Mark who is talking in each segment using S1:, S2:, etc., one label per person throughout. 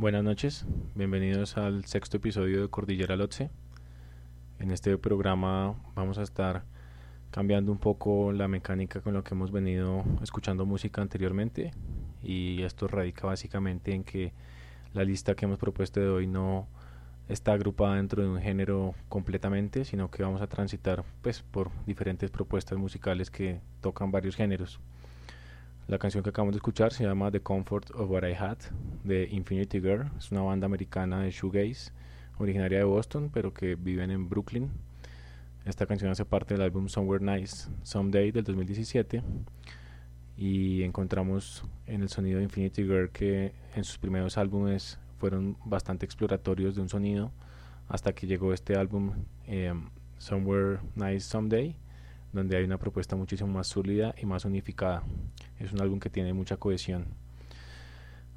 S1: Buenas noches, bienvenidos al sexto episodio de Cordillera Lotse. En este programa vamos a estar cambiando un poco la mecánica con lo que hemos venido escuchando música anteriormente y esto radica básicamente en que la lista que hemos propuesto de hoy no está agrupada dentro de un género completamente, sino que vamos a transitar pues por diferentes propuestas musicales que tocan varios géneros. La canción que acabamos de escuchar se llama The Comfort of What I Had de Infinity Girl. Es una banda americana de shoegaze originaria de Boston, pero que viven en Brooklyn. Esta canción hace parte del álbum Somewhere Nice Someday del 2017 y encontramos en el sonido de Infinity Girl que en sus primeros álbumes fueron bastante exploratorios de un sonido hasta que llegó este álbum eh, Somewhere Nice Someday donde hay una propuesta muchísimo más sólida y más unificada. Es un álbum que tiene mucha cohesión.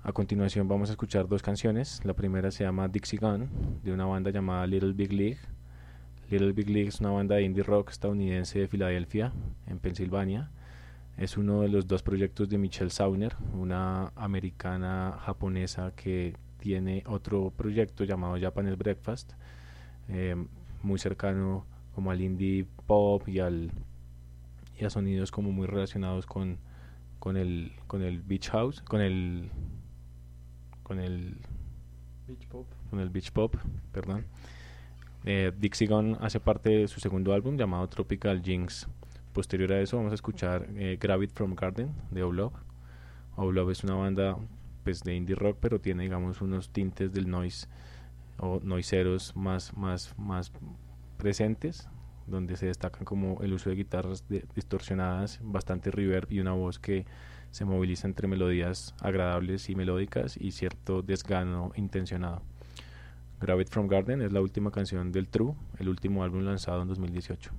S1: A continuación vamos a escuchar dos canciones. La primera se llama Dixie Gun, de una banda llamada Little Big League. Little Big League es una banda de indie rock estadounidense de Filadelfia, en Pensilvania. Es uno de los dos proyectos de Michelle Sauner, una americana japonesa que tiene otro proyecto llamado Japanese Breakfast, eh, muy cercano como al indie pop y al y a sonidos como muy relacionados con con el con el beach house con el con el
S2: beach pop.
S1: con el beach pop perdón. Eh, Dixie Gone hace parte de su segundo álbum llamado Tropical Jinx. Posterior a eso vamos a escuchar eh, Gravity from Garden de Oblove Oblove es una banda pues de indie rock pero tiene digamos unos tintes del noise o noiseros más más más presentes, donde se destacan como el uso de guitarras distorsionadas, bastante reverb y una voz que se moviliza entre melodías agradables y melódicas y cierto desgano intencionado. Gravity from Garden es la última canción del True, el último álbum lanzado en 2018.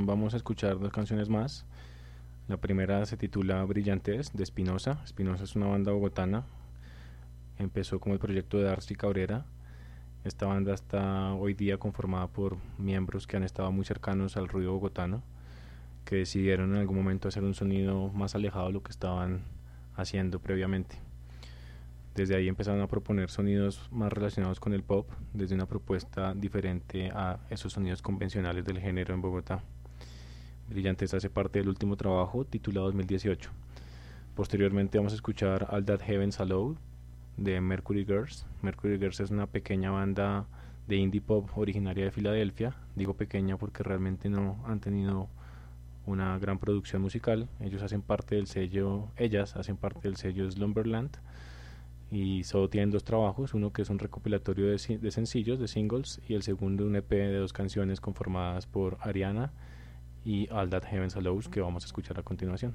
S1: Vamos a escuchar dos canciones más. La primera se titula Brillantes de Espinosa. Espinosa es una banda bogotana. Empezó como el proyecto de Darcy Cabrera. Esta banda está hoy día conformada por miembros que han estado muy cercanos al ruido bogotano, que decidieron en algún momento hacer un sonido más alejado de lo que estaban haciendo previamente. Desde ahí empezaron a proponer sonidos más relacionados con el pop, desde una propuesta diferente a esos sonidos convencionales del género en Bogotá. Brillantes hace parte del último trabajo titulado 2018. Posteriormente vamos a escuchar All That Heaven's Allowed de Mercury Girls. Mercury Girls es una pequeña banda de indie pop originaria de Filadelfia. Digo pequeña porque realmente no han tenido una gran producción musical. Ellos hacen parte del sello, ellas hacen parte del sello Slumberland y solo tienen dos trabajos, uno que es un recopilatorio de, de sencillos, de singles, y el segundo un EP de dos canciones conformadas por Ariana y All That Heavens Allows que vamos a escuchar a continuación.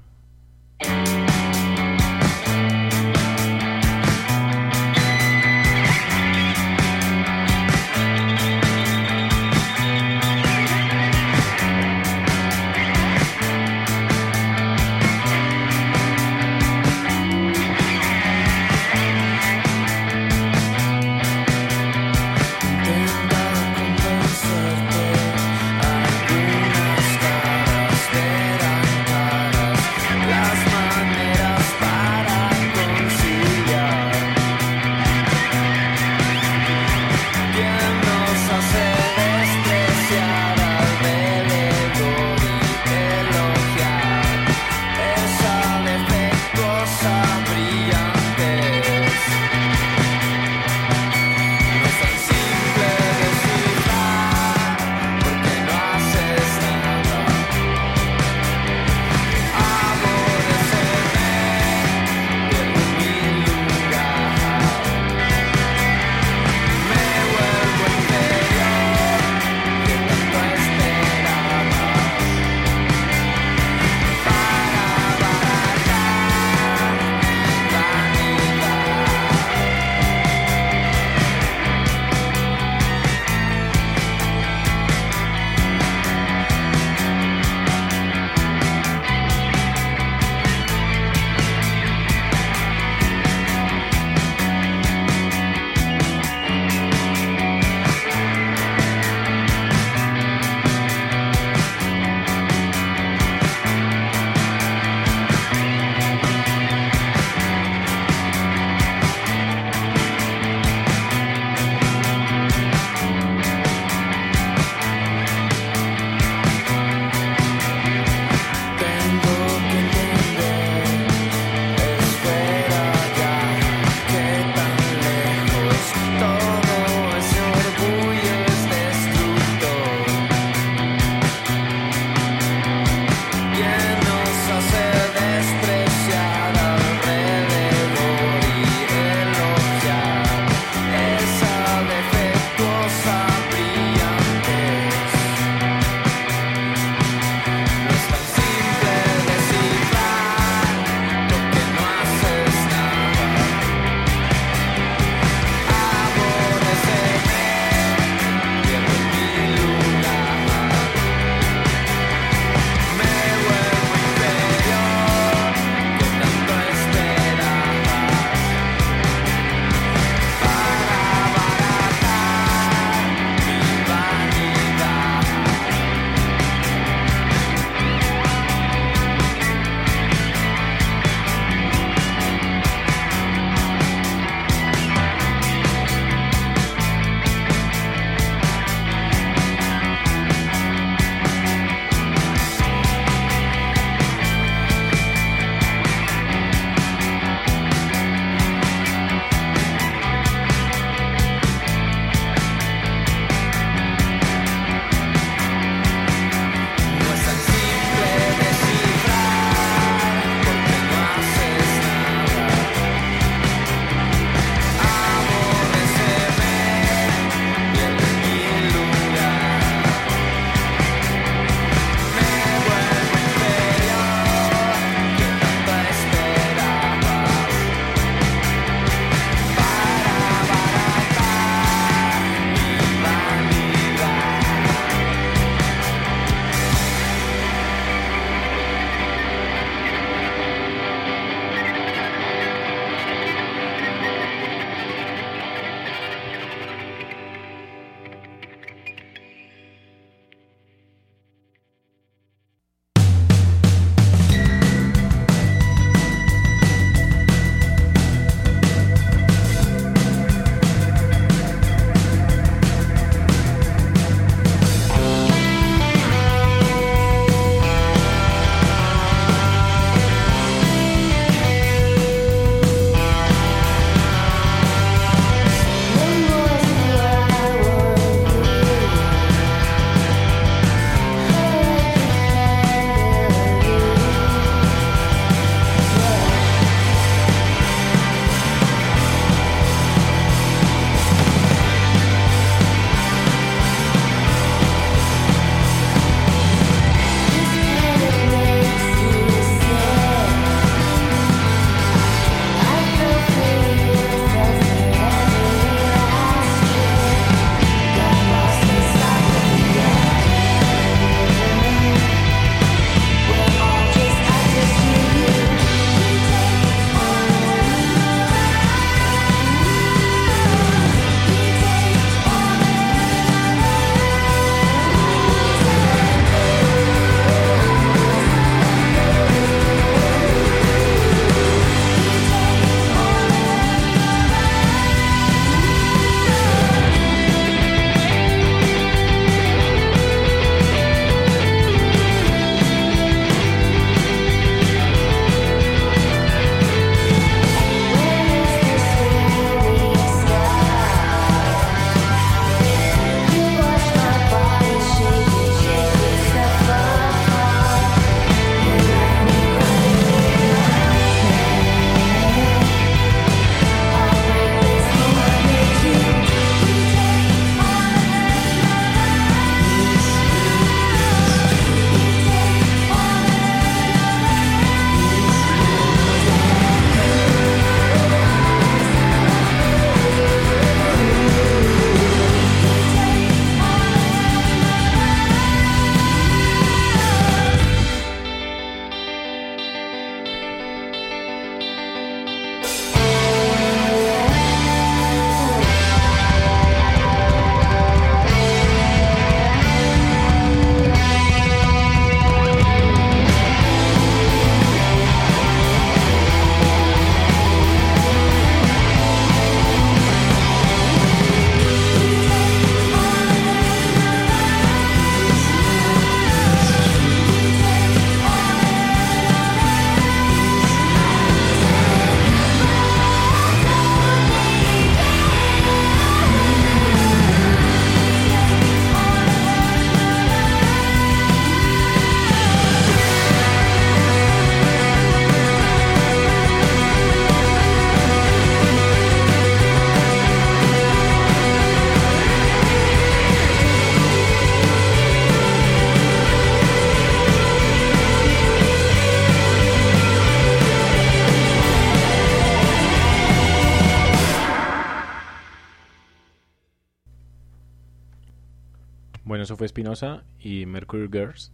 S3: Fue Espinosa y Mercury Girls.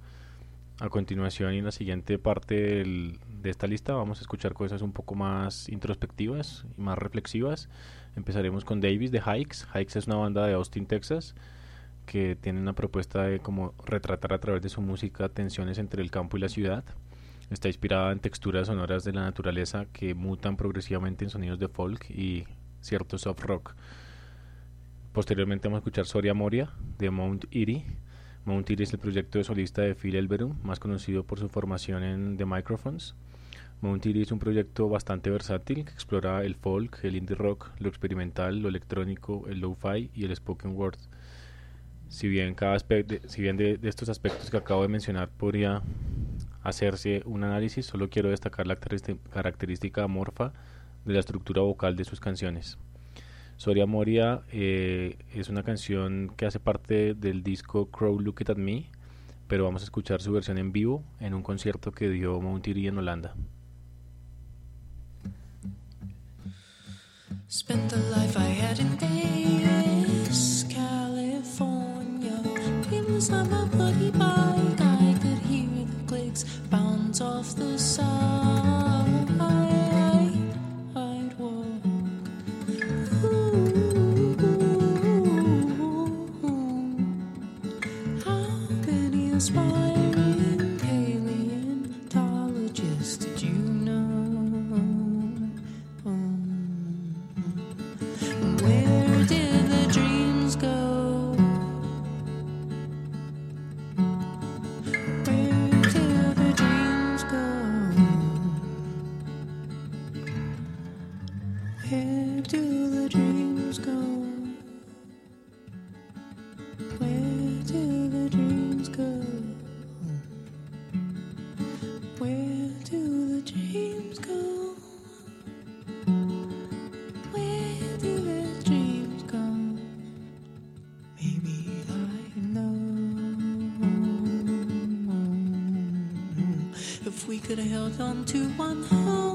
S3: A continuación y en la siguiente parte de esta lista vamos a escuchar cosas un poco más introspectivas y más reflexivas. Empezaremos con Davis de Hikes. Hikes es una banda de Austin, Texas, que tiene una propuesta de como retratar a través de su música tensiones entre el campo y la ciudad. Está inspirada en texturas sonoras de la naturaleza que mutan progresivamente en sonidos de folk y cierto soft rock. Posteriormente vamos a escuchar Soria Moria de Mount Erie. Mount Erie es el proyecto de solista de Phil Elverum, más conocido por su formación en The Microphones. Mount Erie es un proyecto bastante versátil que explora el folk, el indie rock, lo experimental, lo electrónico, el lo-fi y el spoken word. Si bien, cada si bien de, de estos aspectos que acabo de mencionar podría hacerse un análisis, solo quiero destacar la característica amorfa de la estructura vocal de sus canciones. Soria Moria eh, es una canción que hace parte del disco Crow Look It At Me, pero vamos a escuchar su versión en vivo en un concierto que dio Montieri en Holanda. Could have held on to one home,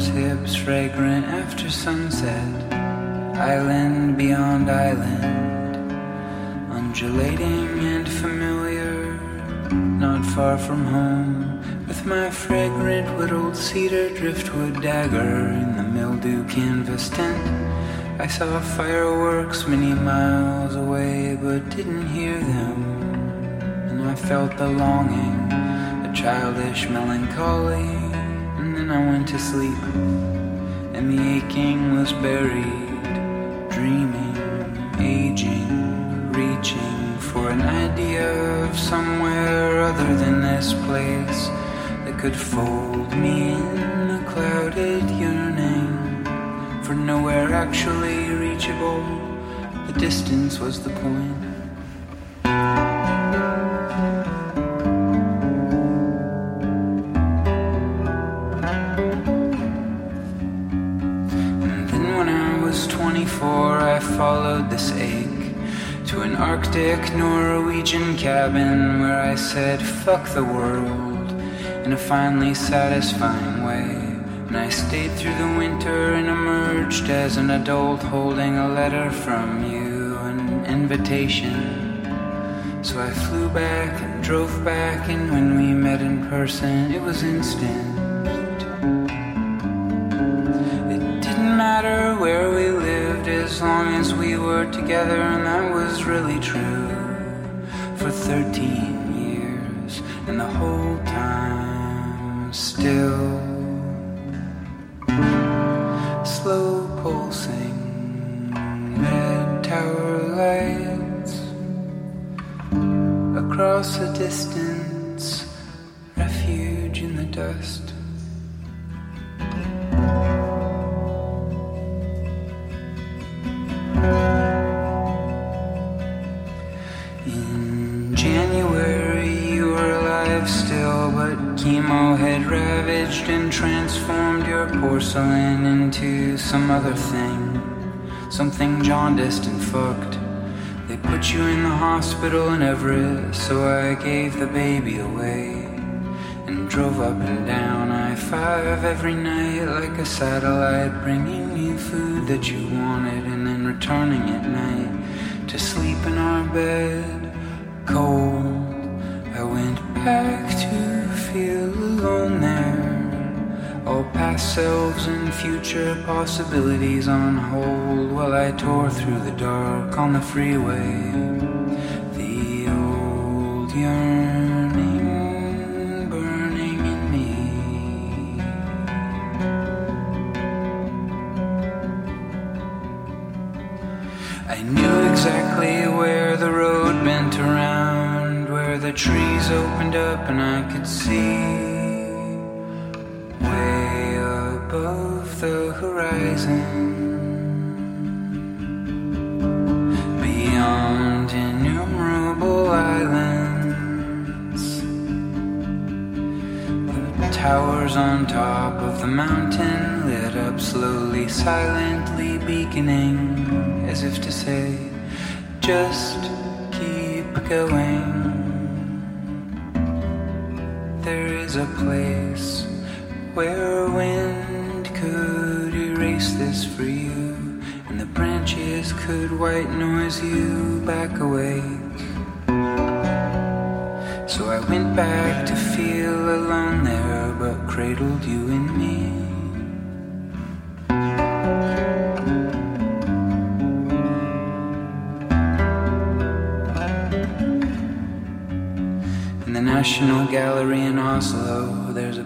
S2: rose hips fragrant after sunset. Island beyond island, undulating and familiar, not far from home. With my fragrant whittled cedar driftwood dagger in the mildew canvas tent, I saw fireworks many miles away but didn't hear them. And I felt the longing, a childish melancholy, I went to sleep. And the aching was buried, dreaming, aging, reaching for an idea of somewhere other than this place that could fold me in a clouded yearning for nowhere actually reachable. The distance was the point. Arctic Norwegian cabin where I said, fuck the world in a finally satisfying way. And I stayed through the winter and emerged as an adult holding a letter from you, an invitation. So I flew back and drove back, and when we met in person, it was instant. It didn't matter where we lived as long as were together, and that was really true for 13 years, and the whole time still. Slow pulsing red tower lights across the distance, into some other thing. Something jaundiced and fucked. They put you in the hospital in Everett, so I gave the baby away and drove up and down I 5 every night like a satellite, bringing you food that you wanted and then returning at night to sleep in our bed, cold. Past selves and future possibilities on hold while I tore through the dark on the freeway. The old yearning burning in me. I knew exactly where the road bent around, where the trees opened up and I could see the horizon. Beyond innumerable islands, the towers on top of the mountain lit up slowly, silently beaconing, as if to say, just keep going. There is a place where wind could erase this for you, and the branches could white noise you back awake. So I went back to feel alone there, but cradled you in me. In the National Gallery in Oslo,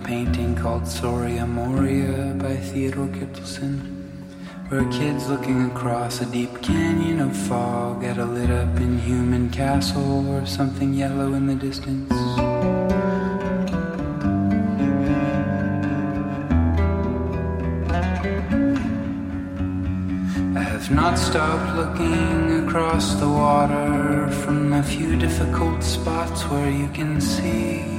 S2: painting called Soria Moria by Theodore Kittelsen. We're kids looking across a deep canyon of fog at a lit up inhuman castle or something yellow in the distance. I have not stopped looking across the water from a few difficult spots where you can see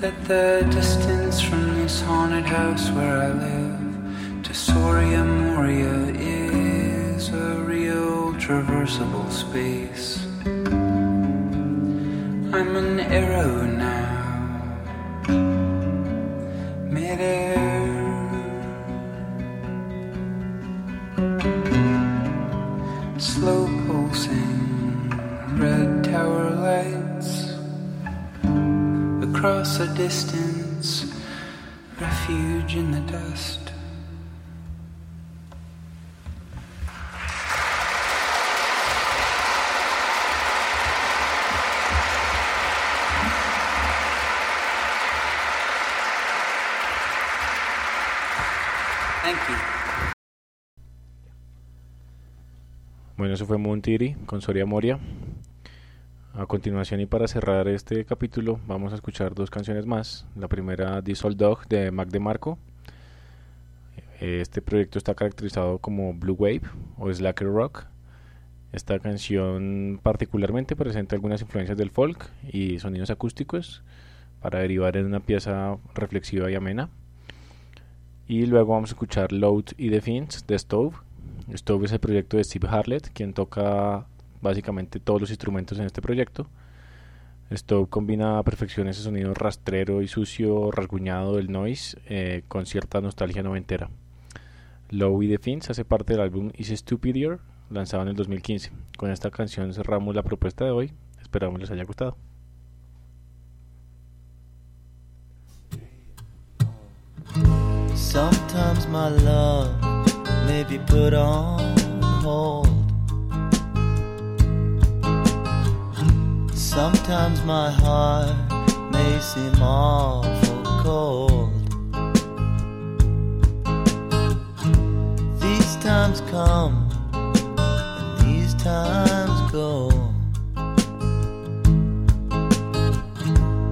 S2: that the distance from this haunted house where I live to Soria Moria is a real traversable space. I'm an arrow now, distance, refuge in the dust. Thank you.
S1: Bueno, eso fue Montiri con Soria Moria. A continuación y para cerrar este capítulo vamos a escuchar dos canciones más. La primera, Old Dog de Mac DeMarco. Este proyecto está caracterizado como Blue Wave o Slacker Rock. Esta canción particularmente presenta algunas influencias del folk y sonidos acústicos para derivar en una pieza reflexiva y amena. Y luego vamos a escuchar Load y The Fins de Stove. Stove es el proyecto de Steve Harlett, quien toca básicamente todos los instrumentos en este proyecto. Stove combina a perfección ese sonido rastrero y sucio, rasguñado del noise eh, con cierta nostalgia noventera. Low y The Fins hace parte del álbum Is Stupidier, lanzado en el 2015. Con esta canción cerramos la propuesta de hoy. Esperamos les haya gustado.
S4: Sometimes my heart may seem awful cold. These times come and these times go.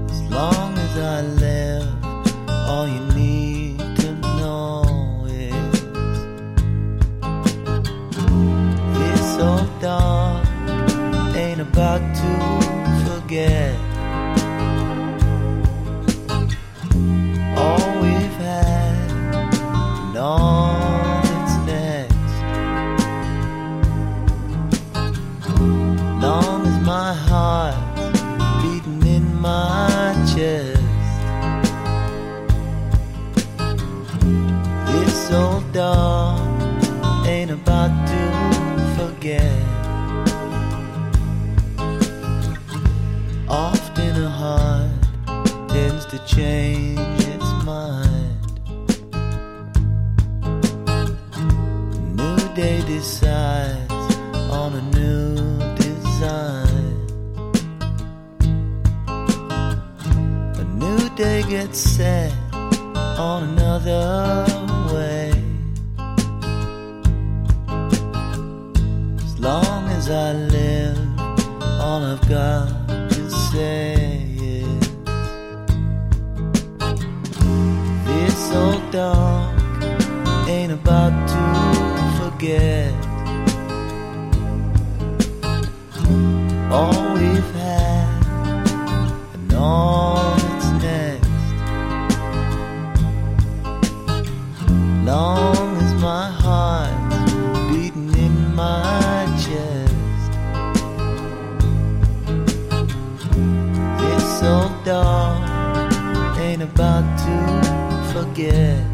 S4: As long as I live, all you need to know is this old dog ain't about to 天。Set on another way. As long as I live, all I've got Long as my heart's beating in my chest. This old dog ain't about to forget.